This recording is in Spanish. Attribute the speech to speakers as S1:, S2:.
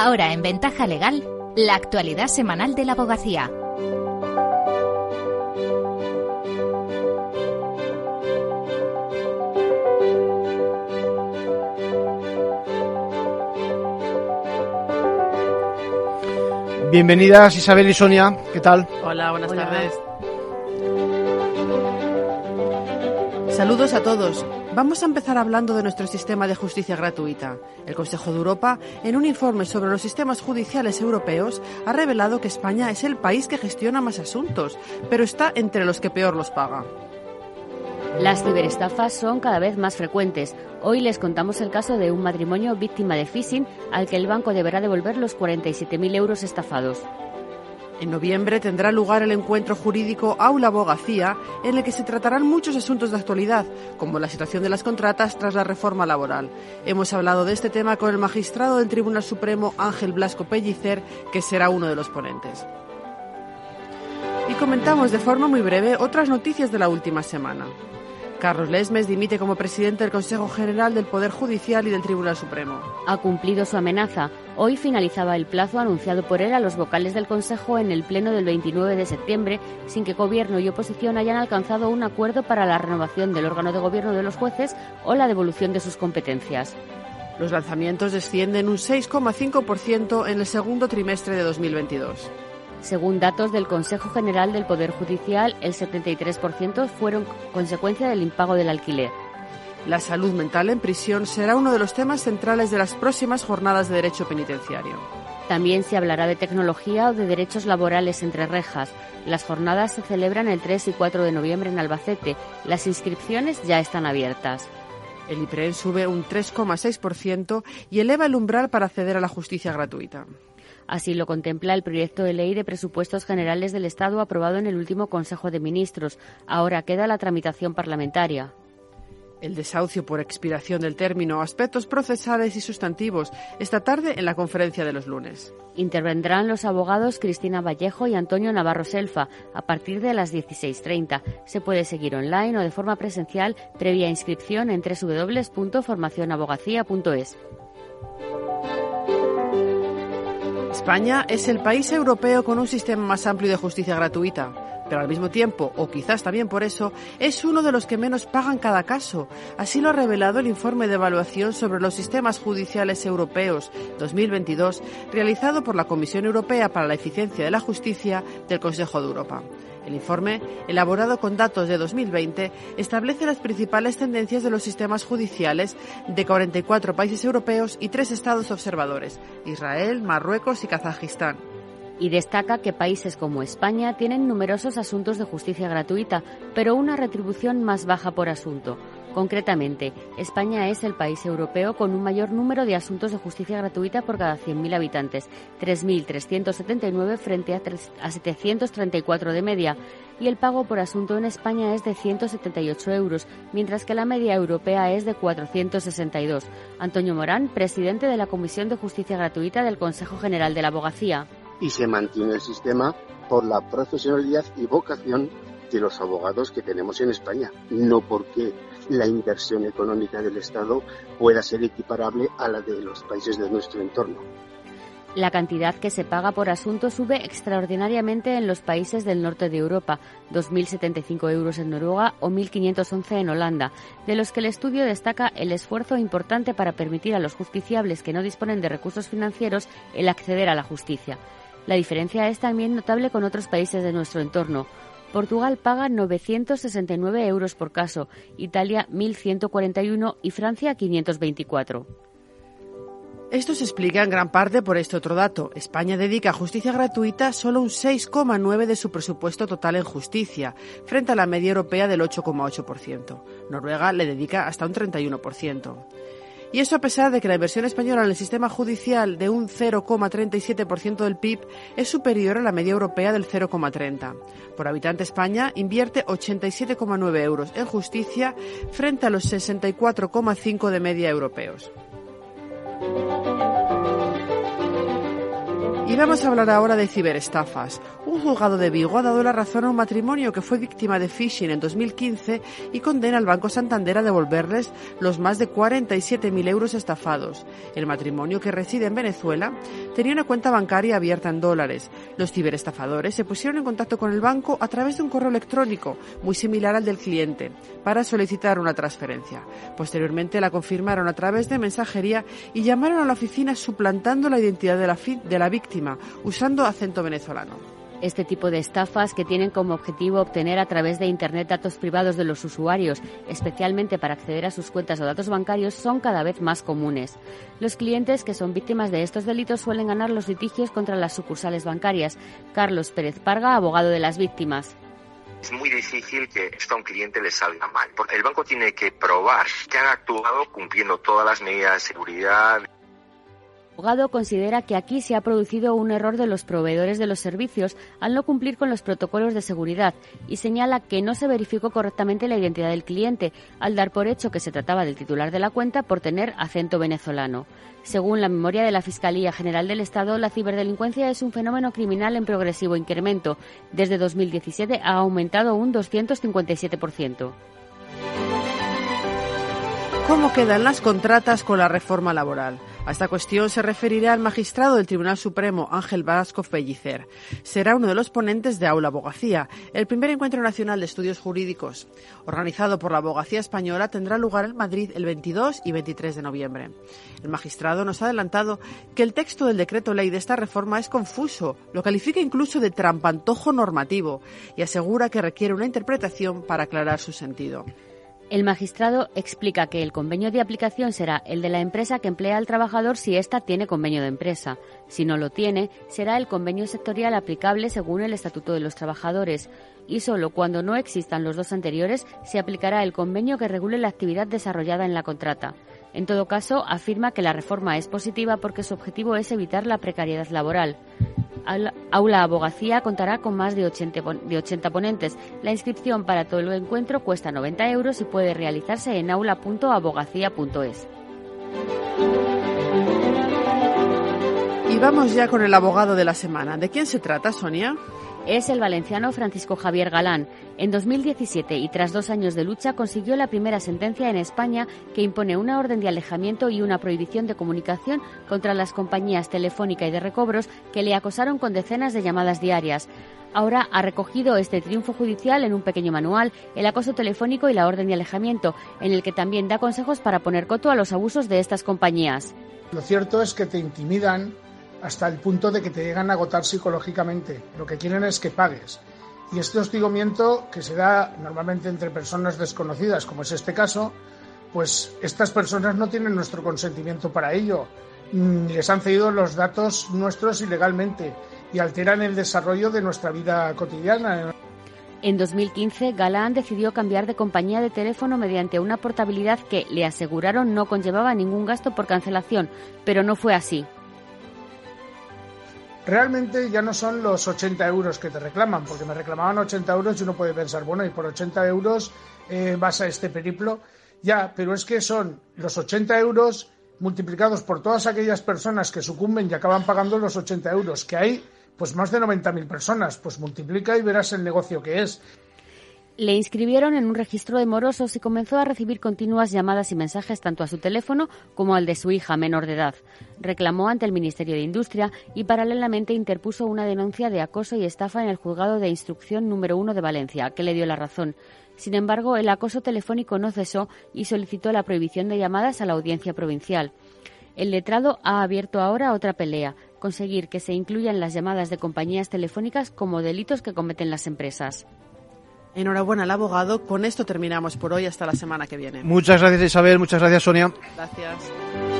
S1: Ahora en Ventaja Legal, la actualidad semanal de la abogacía.
S2: Bienvenidas Isabel y Sonia, ¿qué tal?
S3: Hola, buenas tardes. Saludos a todos. Vamos a empezar hablando de nuestro sistema de justicia gratuita. El Consejo de Europa, en un informe sobre los sistemas judiciales europeos, ha revelado que España es el país que gestiona más asuntos, pero está entre los que peor los paga.
S4: Las ciberestafas son cada vez más frecuentes. Hoy les contamos el caso de un matrimonio víctima de phishing al que el banco deberá devolver los 47.000 euros estafados.
S3: En noviembre tendrá lugar el encuentro jurídico Aula Abogacía, en el que se tratarán muchos asuntos de actualidad, como la situación de las contratas tras la reforma laboral. Hemos hablado de este tema con el magistrado del Tribunal Supremo Ángel Blasco Pellicer, que será uno de los ponentes. Y comentamos de forma muy breve otras noticias de la última semana. Carlos Lesmes dimite como presidente del Consejo General del Poder Judicial y del Tribunal Supremo.
S4: Ha cumplido su amenaza. Hoy finalizaba el plazo anunciado por él a los vocales del Consejo en el Pleno del 29 de septiembre, sin que Gobierno y oposición hayan alcanzado un acuerdo para la renovación del órgano de gobierno de los jueces o la devolución de sus competencias.
S3: Los lanzamientos descienden un 6,5% en el segundo trimestre de 2022.
S4: Según datos del Consejo General del Poder Judicial, el 73% fueron consecuencia del impago del alquiler.
S3: La salud mental en prisión será uno de los temas centrales de las próximas jornadas de derecho penitenciario.
S4: También se hablará de tecnología o de derechos laborales entre rejas. Las jornadas se celebran el 3 y 4 de noviembre en Albacete. Las inscripciones ya están abiertas.
S3: El IPREN sube un 3,6% y eleva el umbral para acceder a la justicia gratuita.
S4: Así lo contempla el proyecto de ley de presupuestos generales del Estado aprobado en el último Consejo de Ministros. Ahora queda la tramitación parlamentaria.
S3: El desahucio por expiración del término, aspectos procesales y sustantivos, esta tarde en la conferencia de los lunes.
S4: Intervendrán los abogados Cristina Vallejo y Antonio Navarro Selfa a partir de las 16.30. Se puede seguir online o de forma presencial previa inscripción en www.formacionabogacía.es.
S3: España es el país europeo con un sistema más amplio de justicia gratuita, pero al mismo tiempo, o quizás también por eso, es uno de los que menos pagan cada caso. Así lo ha revelado el informe de evaluación sobre los sistemas judiciales europeos 2022, realizado por la Comisión Europea para la Eficiencia de la Justicia del Consejo de Europa. El informe, elaborado con datos de 2020, establece las principales tendencias de los sistemas judiciales de 44 países europeos y tres estados observadores, Israel, Marruecos y Kazajistán
S4: y destaca que países como España tienen numerosos asuntos de justicia gratuita, pero una retribución más baja por asunto. Concretamente, España es el país europeo con un mayor número de asuntos de justicia gratuita por cada 100.000 habitantes, 3.379 frente a, 734 de media, y el pago por asunto en España es de 178 euros, mientras que la media europea es de 462. Antonio Morán, presidente de la Comisión de Justicia Gratuita del Consejo General de la Abogacía.
S5: Y se mantiene el sistema por la profesionalidad y vocación de los abogados que tenemos en España, no porque la inversión económica del Estado pueda ser equiparable a la de los países de nuestro entorno.
S4: La cantidad que se paga por asunto sube extraordinariamente en los países del norte de Europa, 2.075 euros en Noruega o 1.511 en Holanda, de los que el estudio destaca el esfuerzo importante para permitir a los justiciables que no disponen de recursos financieros el acceder a la justicia. La diferencia es también notable con otros países de nuestro entorno. Portugal paga 969 euros por caso, Italia 1.141 y Francia 524.
S3: Esto se explica en gran parte por este otro dato. España dedica a justicia gratuita solo un 6,9% de su presupuesto total en justicia, frente a la media europea del 8,8%. Noruega le dedica hasta un 31%. Y eso a pesar de que la inversión española en el sistema judicial de un 0,37% del PIB es superior a la media europea del 0,30%. Por habitante España invierte 87,9 euros en justicia frente a los 64,5 de media europeos. Vamos a hablar ahora de ciberestafas. Un juzgado de Vigo ha dado la razón a un matrimonio que fue víctima de phishing en 2015 y condena al Banco Santander a devolverles los más de 47.000 euros estafados. El matrimonio, que reside en Venezuela, tenía una cuenta bancaria abierta en dólares. Los ciberestafadores se pusieron en contacto con el banco a través de un correo electrónico, muy similar al del cliente, para solicitar una transferencia. Posteriormente la confirmaron a través de mensajería y llamaron a la oficina suplantando la identidad de la, de la víctima usando acento venezolano.
S4: Este tipo de estafas que tienen como objetivo obtener a través de Internet datos privados de los usuarios, especialmente para acceder a sus cuentas o datos bancarios, son cada vez más comunes. Los clientes que son víctimas de estos delitos suelen ganar los litigios contra las sucursales bancarias. Carlos Pérez Parga, abogado de las víctimas.
S6: Es muy difícil que esto a un cliente le salga mal, porque el banco tiene que probar que han actuado cumpliendo todas las medidas de seguridad
S4: abogado considera que aquí se ha producido un error de los proveedores de los servicios al no cumplir con los protocolos de seguridad y señala que no se verificó correctamente la identidad del cliente al dar por hecho que se trataba del titular de la cuenta por tener acento venezolano. Según la memoria de la Fiscalía General del Estado, la ciberdelincuencia es un fenómeno criminal en progresivo incremento. Desde 2017 ha aumentado un 257%.
S3: ¿Cómo quedan las contratas con la reforma laboral? A esta cuestión se referirá el magistrado del Tribunal Supremo, Ángel Vasco Pellicer. Será uno de los ponentes de Aula Abogacía, el primer encuentro nacional de estudios jurídicos. Organizado por la Abogacía Española, tendrá lugar en Madrid el 22 y 23 de noviembre. El magistrado nos ha adelantado que el texto del decreto ley de esta reforma es confuso, lo califica incluso de trampantojo normativo y asegura que requiere una interpretación para aclarar su sentido.
S4: El magistrado explica que el convenio de aplicación será el de la empresa que emplea al trabajador si ésta tiene convenio de empresa. Si no lo tiene, será el convenio sectorial aplicable según el Estatuto de los Trabajadores. Y solo cuando no existan los dos anteriores se aplicará el convenio que regule la actividad desarrollada en la contrata. En todo caso, afirma que la reforma es positiva porque su objetivo es evitar la precariedad laboral. Aula Abogacía contará con más de 80, de ponentes. La inscripción para todo el encuentro cuesta 90 euros y puede realizarse en aula.abogacía.es.
S3: Y vamos ya con el abogado de la semana. ¿De quién se trata, Sonia?
S4: Es el valenciano Francisco Javier Galán. En 2017 y tras dos años de lucha consiguió la primera sentencia en España que impone una orden de alejamiento y una prohibición de comunicación contra las compañías telefónica y de recobros que le acosaron con decenas de llamadas diarias. Ahora ha recogido este triunfo judicial en un pequeño manual, el acoso telefónico y la orden de alejamiento, en el que también da consejos para poner coto a los abusos de estas compañías.
S7: Lo cierto es que te intimidan, hasta el punto de que te llegan a agotar psicológicamente. Lo que quieren es que pagues. Y este hostigamiento que se da normalmente entre personas desconocidas, como es este caso, pues estas personas no tienen nuestro consentimiento para ello. Ni les han cedido los datos nuestros ilegalmente y alteran el desarrollo de nuestra vida cotidiana.
S4: En 2015, Galán decidió cambiar de compañía de teléfono mediante una portabilidad que, le aseguraron, no conllevaba ningún gasto por cancelación, pero no fue así
S7: realmente ya no son los 80 euros que te reclaman, porque me reclamaban 80 euros y uno puede pensar, bueno, y por 80 euros eh, vas a este periplo. Ya, pero es que son los 80 euros multiplicados por todas aquellas personas que sucumben y acaban pagando los 80 euros, que hay pues más de 90.000 personas, pues multiplica y verás el negocio que es.
S4: Le inscribieron en un registro de morosos y comenzó a recibir continuas llamadas y mensajes tanto a su teléfono como al de su hija menor de edad. Reclamó ante el Ministerio de Industria y paralelamente interpuso una denuncia de acoso y estafa en el juzgado de instrucción número uno de Valencia, que le dio la razón. Sin embargo, el acoso telefónico no cesó y solicitó la prohibición de llamadas a la audiencia provincial. El letrado ha abierto ahora otra pelea, conseguir que se incluyan las llamadas de compañías telefónicas como delitos que cometen las empresas.
S3: Enhorabuena al abogado. Con esto terminamos por hoy. Hasta la semana que viene.
S2: Muchas gracias Isabel, muchas gracias Sonia.
S3: Gracias.